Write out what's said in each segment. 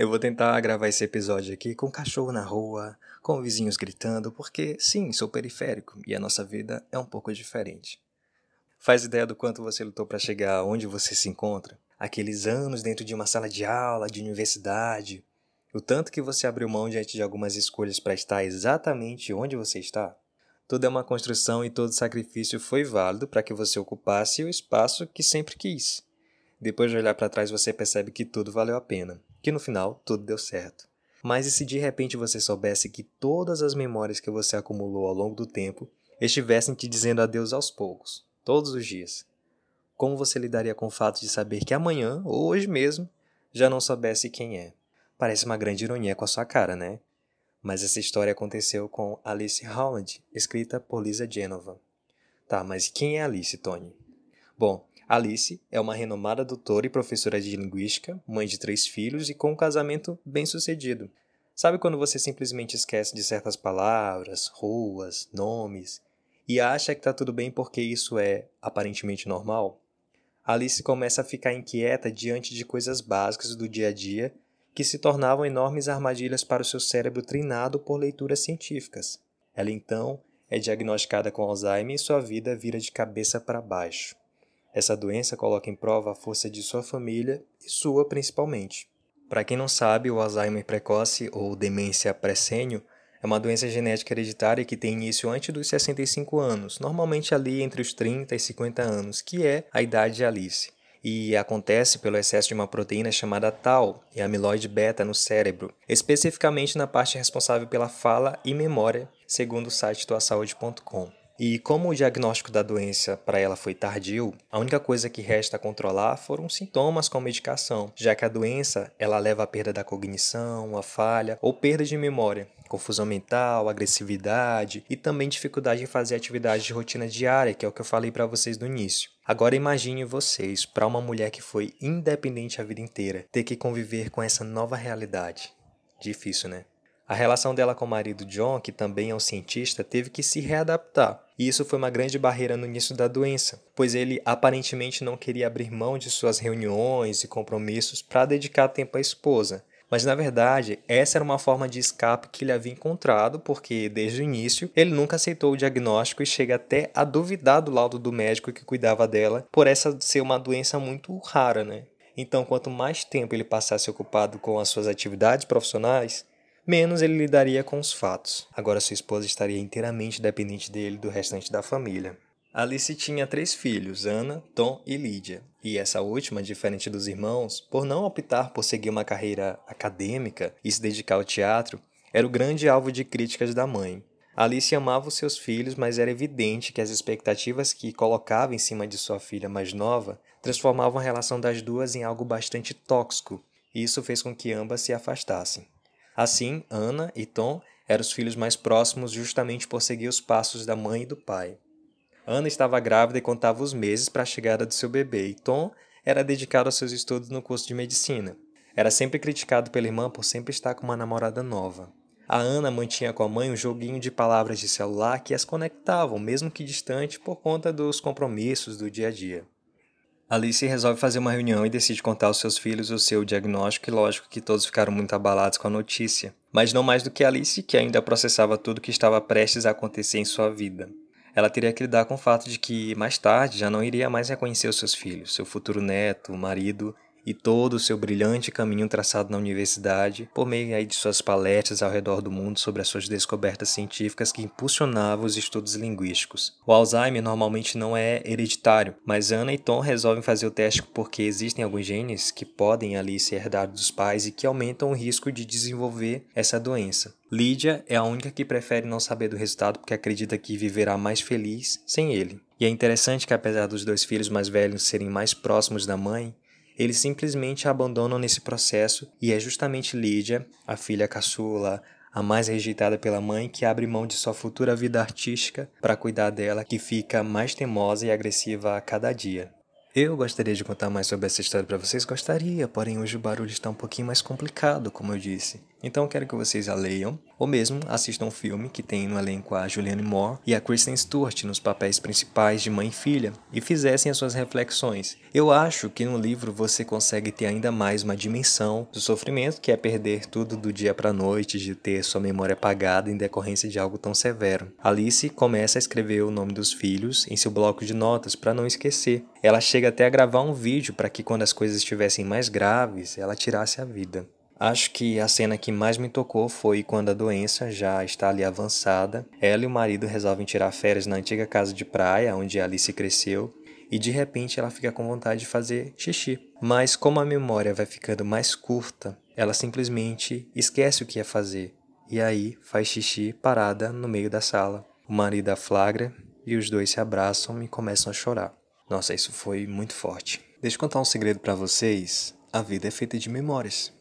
Eu vou tentar gravar esse episódio aqui com cachorro na rua, com vizinhos gritando, porque sim, sou periférico e a nossa vida é um pouco diferente. Faz ideia do quanto você lutou para chegar onde você se encontra? Aqueles anos dentro de uma sala de aula, de universidade, o tanto que você abriu mão diante de algumas escolhas para estar exatamente onde você está? Tudo é uma construção e todo sacrifício foi válido para que você ocupasse o espaço que sempre quis. Depois de olhar para trás, você percebe que tudo valeu a pena que no final tudo deu certo. Mas e se de repente você soubesse que todas as memórias que você acumulou ao longo do tempo estivessem te dizendo adeus aos poucos, todos os dias? Como você lidaria com o fato de saber que amanhã, ou hoje mesmo, já não soubesse quem é? Parece uma grande ironia com a sua cara, né? Mas essa história aconteceu com Alice Holland, escrita por Lisa Genova. Tá, mas quem é Alice, Tony? Bom, Alice é uma renomada doutora e professora de linguística, mãe de três filhos e com um casamento bem-sucedido. Sabe quando você simplesmente esquece de certas palavras, ruas, nomes e acha que está tudo bem porque isso é aparentemente normal? Alice começa a ficar inquieta diante de coisas básicas do dia a dia que se tornavam enormes armadilhas para o seu cérebro treinado por leituras científicas. Ela então é diagnosticada com Alzheimer e sua vida vira de cabeça para baixo. Essa doença coloca em prova a força de sua família e sua principalmente. Para quem não sabe, o Alzheimer precoce ou demência pré-sênio é uma doença genética hereditária que tem início antes dos 65 anos, normalmente ali entre os 30 e 50 anos, que é a idade de Alice. E acontece pelo excesso de uma proteína chamada tau e amiloide beta no cérebro, especificamente na parte responsável pela fala e memória, segundo o site tuasaude.com. E como o diagnóstico da doença para ela foi tardio, a única coisa que resta controlar foram sintomas com medicação, já que a doença ela leva à perda da cognição, a falha ou perda de memória, confusão mental, agressividade e também dificuldade em fazer atividades de rotina diária, que é o que eu falei para vocês no início. Agora imagine vocês, para uma mulher que foi independente a vida inteira, ter que conviver com essa nova realidade. Difícil, né? A relação dela com o marido John, que também é um cientista, teve que se readaptar. E isso foi uma grande barreira no início da doença, pois ele aparentemente não queria abrir mão de suas reuniões e compromissos para dedicar tempo à esposa. Mas na verdade, essa era uma forma de escape que ele havia encontrado, porque desde o início ele nunca aceitou o diagnóstico e chega até a duvidar do laudo do médico que cuidava dela, por essa ser uma doença muito rara, né? Então, quanto mais tempo ele passasse ocupado com as suas atividades profissionais, menos ele lidaria com os fatos. Agora sua esposa estaria inteiramente dependente dele e do restante da família. Alice tinha três filhos, Ana, Tom e Lídia. E essa última, diferente dos irmãos, por não optar por seguir uma carreira acadêmica e se dedicar ao teatro, era o grande alvo de críticas da mãe. Alice amava os seus filhos, mas era evidente que as expectativas que colocava em cima de sua filha mais nova transformavam a relação das duas em algo bastante tóxico, e isso fez com que ambas se afastassem. Assim, Ana e Tom eram os filhos mais próximos justamente por seguir os passos da mãe e do pai. Ana estava grávida e contava os meses para a chegada do seu bebê, e Tom era dedicado aos seus estudos no curso de medicina. Era sempre criticado pela irmã por sempre estar com uma namorada nova. A Ana mantinha com a mãe um joguinho de palavras de celular que as conectavam, mesmo que distante, por conta dos compromissos do dia a dia. Alice resolve fazer uma reunião e decide contar aos seus filhos o seu diagnóstico, e lógico que todos ficaram muito abalados com a notícia. Mas não mais do que Alice, que ainda processava tudo que estava prestes a acontecer em sua vida. Ela teria que lidar com o fato de que, mais tarde, já não iria mais reconhecer os seus filhos, seu futuro neto, marido e todo o seu brilhante caminho traçado na universidade, por meio aí de suas palestras ao redor do mundo sobre as suas descobertas científicas que impulsionavam os estudos linguísticos. O Alzheimer normalmente não é hereditário, mas Ana e Tom resolvem fazer o teste porque existem alguns genes que podem ali ser herdados dos pais e que aumentam o risco de desenvolver essa doença. Lídia é a única que prefere não saber do resultado porque acredita que viverá mais feliz sem ele. E é interessante que, apesar dos dois filhos mais velhos serem mais próximos da mãe, eles simplesmente a abandonam nesse processo e é justamente Lídia, a filha caçula, a mais rejeitada pela mãe, que abre mão de sua futura vida artística para cuidar dela, que fica mais teimosa e agressiva a cada dia. Eu gostaria de contar mais sobre essa história para vocês, gostaria, porém hoje o barulho está um pouquinho mais complicado, como eu disse. Então quero que vocês a leiam, ou mesmo assistam um filme que tem no elenco a Julianne Moore e a Kristen Stewart nos papéis principais de mãe e filha, e fizessem as suas reflexões. Eu acho que no livro você consegue ter ainda mais uma dimensão do sofrimento, que é perder tudo do dia para a noite, de ter sua memória apagada em decorrência de algo tão severo. Alice começa a escrever o nome dos filhos em seu bloco de notas para não esquecer. Ela chega até a gravar um vídeo para que quando as coisas estivessem mais graves, ela tirasse a vida. Acho que a cena que mais me tocou foi quando a doença já está ali avançada. Ela e o marido resolvem tirar férias na antiga casa de praia, onde Alice cresceu, e de repente ela fica com vontade de fazer xixi. Mas como a memória vai ficando mais curta, ela simplesmente esquece o que ia fazer. E aí faz xixi parada no meio da sala. O marido a flagra e os dois se abraçam e começam a chorar. Nossa, isso foi muito forte. Deixa eu contar um segredo para vocês. A vida é feita de memórias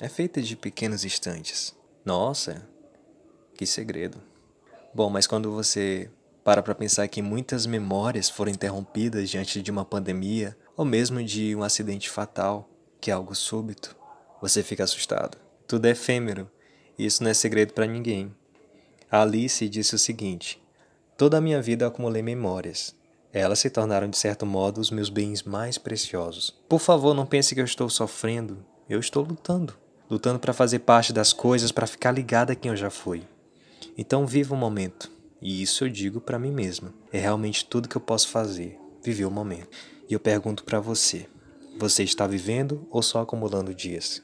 é feita de pequenos instantes. Nossa, que segredo. Bom, mas quando você para para pensar que muitas memórias foram interrompidas diante de uma pandemia ou mesmo de um acidente fatal, que é algo súbito, você fica assustado. Tudo é efêmero, e isso não é segredo para ninguém. A Alice disse o seguinte: Toda a minha vida acumulei memórias. Elas se tornaram de certo modo os meus bens mais preciosos. Por favor, não pense que eu estou sofrendo. Eu estou lutando lutando para fazer parte das coisas, para ficar ligada a quem eu já fui. Então viva o momento. E isso eu digo para mim mesma. É realmente tudo que eu posso fazer, viver o momento. E eu pergunto para você: você está vivendo ou só acumulando dias?